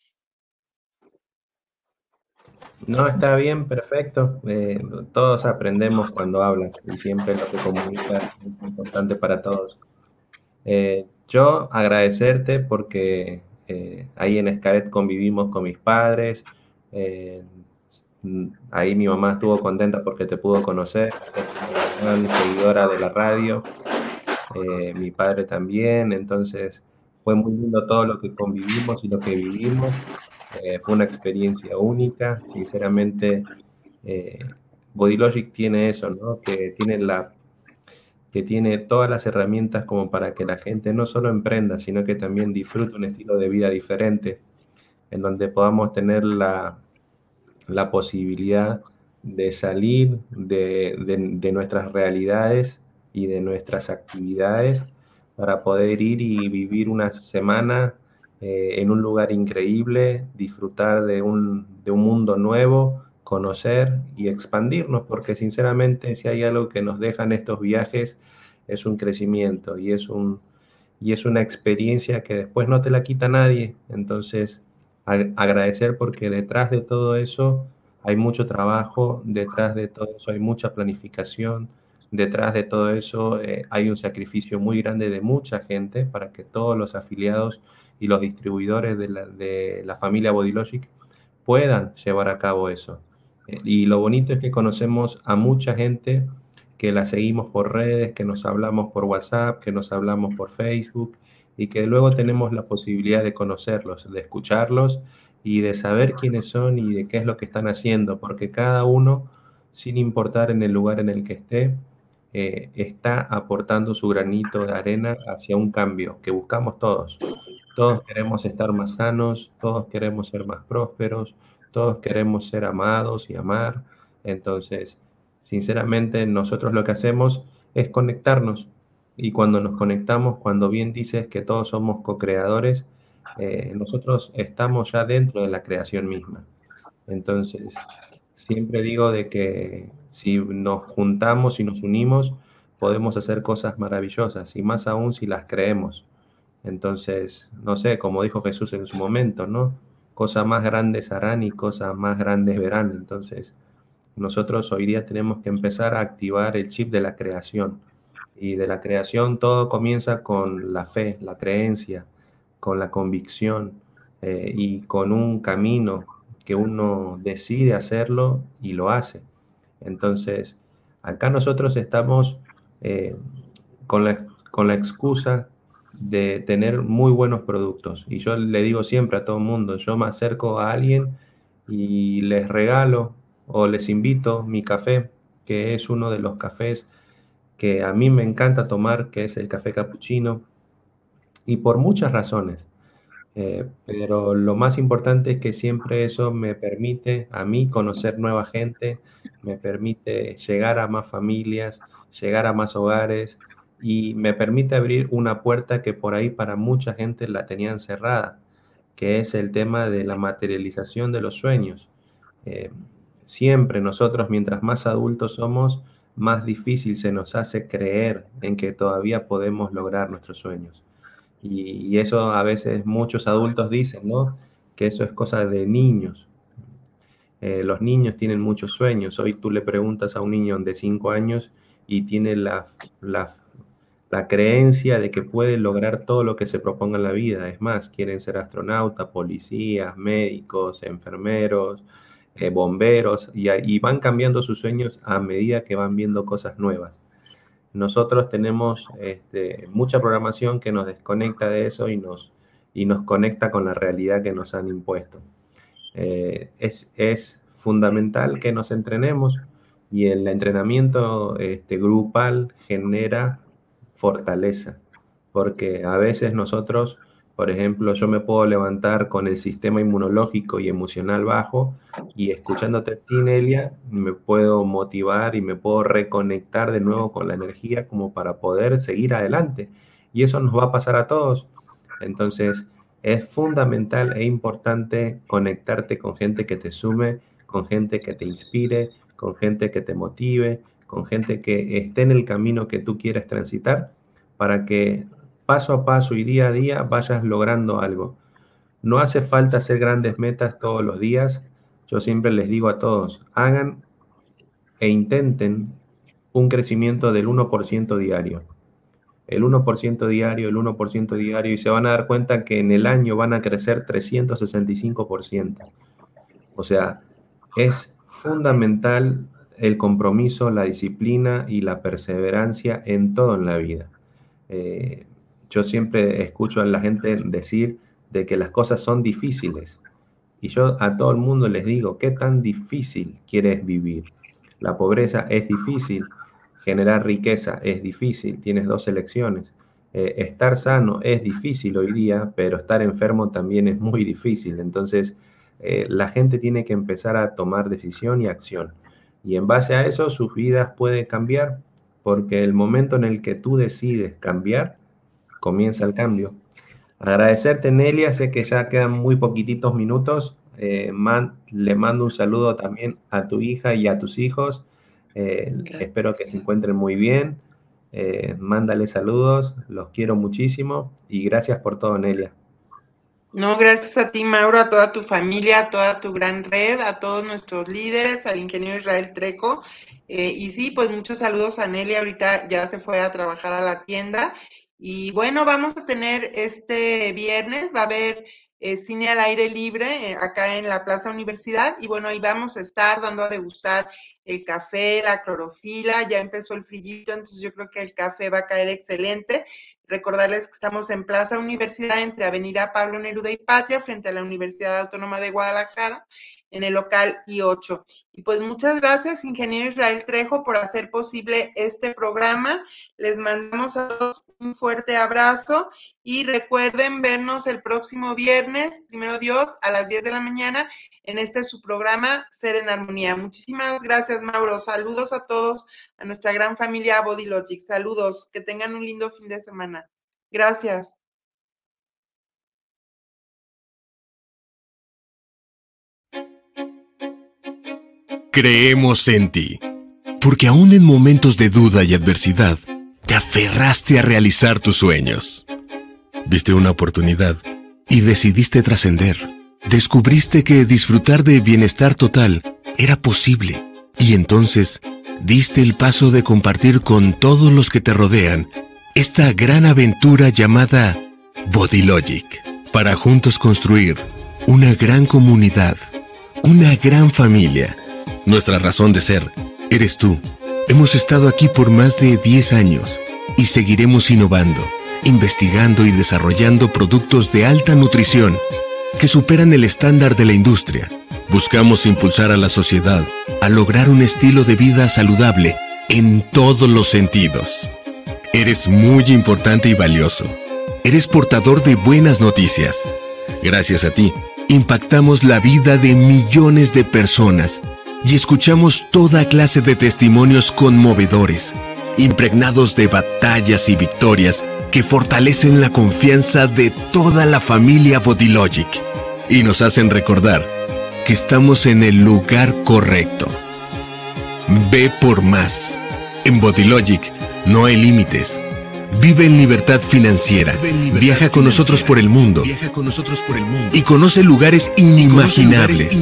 S3: No, está bien, perfecto. Eh, todos aprendemos cuando hablan y siempre lo que comunica es importante para todos. Eh, yo agradecerte porque eh, ahí en Escaret convivimos con mis padres. ahí mi mamá estuvo contenta porque te pudo conocer, es una seguidora de la radio. mi padre también, entonces fue muy lindo todo lo que convivimos y lo que vivimos. Eh, fue una experiencia única, sinceramente. Eh, Bodylogic tiene eso, ¿no? Que tiene la que tiene todas las herramientas como para que la gente no solo emprenda, sino que también disfrute un estilo de vida diferente, en donde podamos tener la, la posibilidad de salir de, de, nuestras realidades y de nuestras actividades para poder ir y vivir una semana eh, en un lugar increíble, disfrutar de un, de un mundo nuevo, conocer y expandirnos, porque sinceramente si hay algo que nos dejan estos viajes es un crecimiento y es, un, y es una experiencia que después no te la quita nadie. Entonces, agradecer porque detrás de todo eso hay mucho trabajo, detrás de todo eso hay mucha planificación, detrás de todo eso eh, hay un sacrificio muy grande de mucha gente para que todos los afiliados y los distribuidores de la, de la familia Bodylogic puedan llevar a cabo eso. Eh, y lo bonito es que conocemos a mucha gente que la seguimos por redes, que nos hablamos por WhatsApp, que nos hablamos por Facebook y que luego tenemos la posibilidad de conocerlos, de escucharlos y de saber quiénes son y de qué es lo que están haciendo, porque cada uno, sin importar en el lugar en el que esté, eh, está aportando su granito de arena hacia un cambio que buscamos todos. Todos queremos estar más sanos, todos queremos ser más prósperos, todos queremos ser amados y amar. Entonces, sinceramente, nosotros lo que hacemos es conectarnos. Y cuando nos conectamos, cuando bien dices que todos somos co-creadores, eh, nosotros estamos ya dentro de la creación misma. Entonces, siempre digo de que si nos juntamos y nos unimos, podemos hacer cosas maravillosas y más aún si las creemos. Entonces, no sé, como dijo Jesús en su momento, ¿no? Cosas más grandes harán y cosas más grandes verán. Entonces, nosotros hoy día tenemos que empezar a activar el chip de la creación. Y de la creación todo comienza con la fe, la creencia, con la convicción eh, y con un camino que uno decide hacerlo y lo hace. Entonces, acá nosotros estamos eh, con, la, con la excusa de tener muy buenos productos. Y yo le digo siempre a todo el mundo, yo me acerco a alguien y les regalo o les invito mi café, que es uno de los cafés que a mí me encanta tomar, que es el café capuchino, y por muchas razones. Eh, pero lo más importante es que siempre eso me permite a mí conocer nueva gente, me permite llegar a más familias, llegar a más hogares y me permite abrir una puerta que por ahí para mucha gente la tenían cerrada, que es el tema de la materialización de los sueños. Eh, siempre nosotros, mientras más adultos somos, más difícil se nos hace creer en que todavía podemos lograr nuestros sueños. Y, eso a veces muchos adultos dicen, ¿no? Que eso es cosa de niños. Eh, los niños tienen muchos sueños. Hoy tú le preguntas a un niño de 5 años y tiene la, la, la, creencia de que puede lograr todo lo que se proponga en la vida. Es más, quieren ser astronautas, policías, médicos, enfermeros, eh, bomberos, y, y van cambiando sus sueños a medida que van viendo cosas nuevas nosotros tenemos este, mucha programación que nos desconecta de eso y nos, y nos conecta con la realidad que nos han impuesto. Eh, es, es, fundamental que nos entrenemos y el entrenamiento este, grupal genera fortaleza, porque a veces nosotros por ejemplo, yo me puedo levantar con el sistema inmunológico y emocional bajo y escuchándote a Nelia, me puedo motivar y me puedo reconectar de nuevo con la energía como para poder seguir adelante. Y eso nos va a pasar a todos. Entonces, es fundamental e importante conectarte con gente que te sume, con gente que te inspire, con gente que te motive, con gente que esté en el camino que tú quieres transitar para que paso a paso y día a día vayas logrando algo. No hace falta hacer grandes metas todos los días. Yo siempre les digo a todos, hagan e intenten un crecimiento del 1% diario. El 1% diario, el 1% diario, y se van a dar cuenta que en el año van a crecer 365%. O sea, es fundamental el compromiso, la disciplina y la perseverancia en todo en la vida. Eh, yo siempre escucho a la gente decir de que las cosas son difíciles. Y yo a todo el mundo les digo, ¿qué tan difícil quieres vivir? La pobreza es difícil, generar riqueza es difícil, tienes dos elecciones. Eh, estar sano es difícil hoy día, pero estar enfermo también es muy difícil. Entonces, eh, la gente tiene que empezar a tomar decisión y acción. Y en base a eso, sus vidas pueden cambiar, porque el momento en el que tú decides cambiar, comienza el cambio. Agradecerte, Nelia, sé que ya quedan muy poquititos minutos. Eh, le mando un saludo también a tu hija y a tus hijos. Eh, espero que se encuentren muy bien. Eh, mándale saludos, los quiero muchísimo y gracias por todo, Nelia.
S2: No, gracias a ti, Mauro, a toda tu familia, a toda tu gran red, a todos nuestros líderes, al ingeniero Israel Treco. y sí, pues muchos saludos a Nelia, ahorita ya se fue a trabajar a la tienda y bueno, vamos a tener este viernes, va a haber eh, cine al aire libre eh, acá en la Plaza Universidad y bueno, ahí vamos a estar dando a degustar el café, la clorofila, ya empezó el frillito, entonces yo creo que el café va a caer excelente. Recordarles que estamos en Plaza Universidad entre Avenida Pablo Neruda y Patria, frente a la Universidad Autónoma de Guadalajara en el local I8. Y pues muchas gracias, ingeniero Israel Trejo, por hacer posible este programa. Les mandamos a todos un fuerte abrazo y recuerden vernos el próximo viernes, primero Dios, a las 10 de la mañana en este su programa Ser en Armonía. Muchísimas gracias, Mauro. Saludos a todos, a nuestra gran familia Body Logic. Saludos, que tengan un lindo fin de semana. Gracias.
S1: Creemos en ti, porque aún en momentos de duda y adversidad, te aferraste a realizar tus sueños. Viste una oportunidad y decidiste trascender. Descubriste que disfrutar de bienestar total era posible y entonces diste el paso de compartir con todos los que te rodean esta gran aventura llamada Body Logic para juntos construir una gran comunidad, una gran familia nuestra razón de ser, eres tú. Hemos estado aquí por más de 10 años y seguiremos innovando, investigando y desarrollando productos de alta nutrición que superan el estándar de la industria. Buscamos impulsar a la sociedad a lograr un estilo de vida saludable en todos los sentidos. Eres muy importante y valioso. Eres portador de buenas noticias. Gracias a ti, impactamos la vida de millones de personas y escuchamos toda clase de testimonios conmovedores, impregnados de batallas y victorias que fortalecen la confianza de toda la familia Bodylogic y nos hacen recordar que estamos en el lugar correcto. Ve por más. En Bodylogic no hay límites Vive en libertad financiera. Viaja con nosotros por el mundo. Y conoce lugares inimaginables.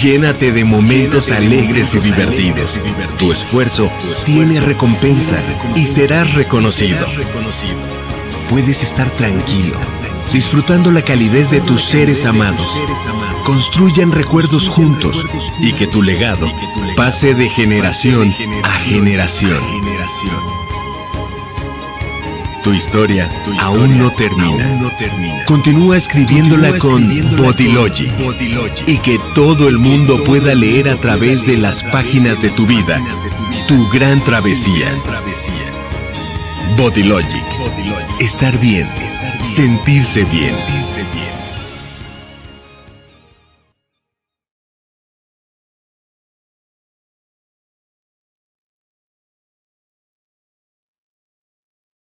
S1: Llénate de momentos alegres y divertidos. Tu esfuerzo tiene recompensa y serás reconocido. Puedes estar tranquilo, disfrutando la calidez de tus seres amados. Construyan recuerdos juntos y que tu legado pase de generación a generación. Tu historia, aún, no termina. Continúa escribiéndola con Bodylogic y que todo el mundo pueda leer a través de las páginas de tu vida tu gran travesía. Bodylogic. Estar bien. Sentirse bien.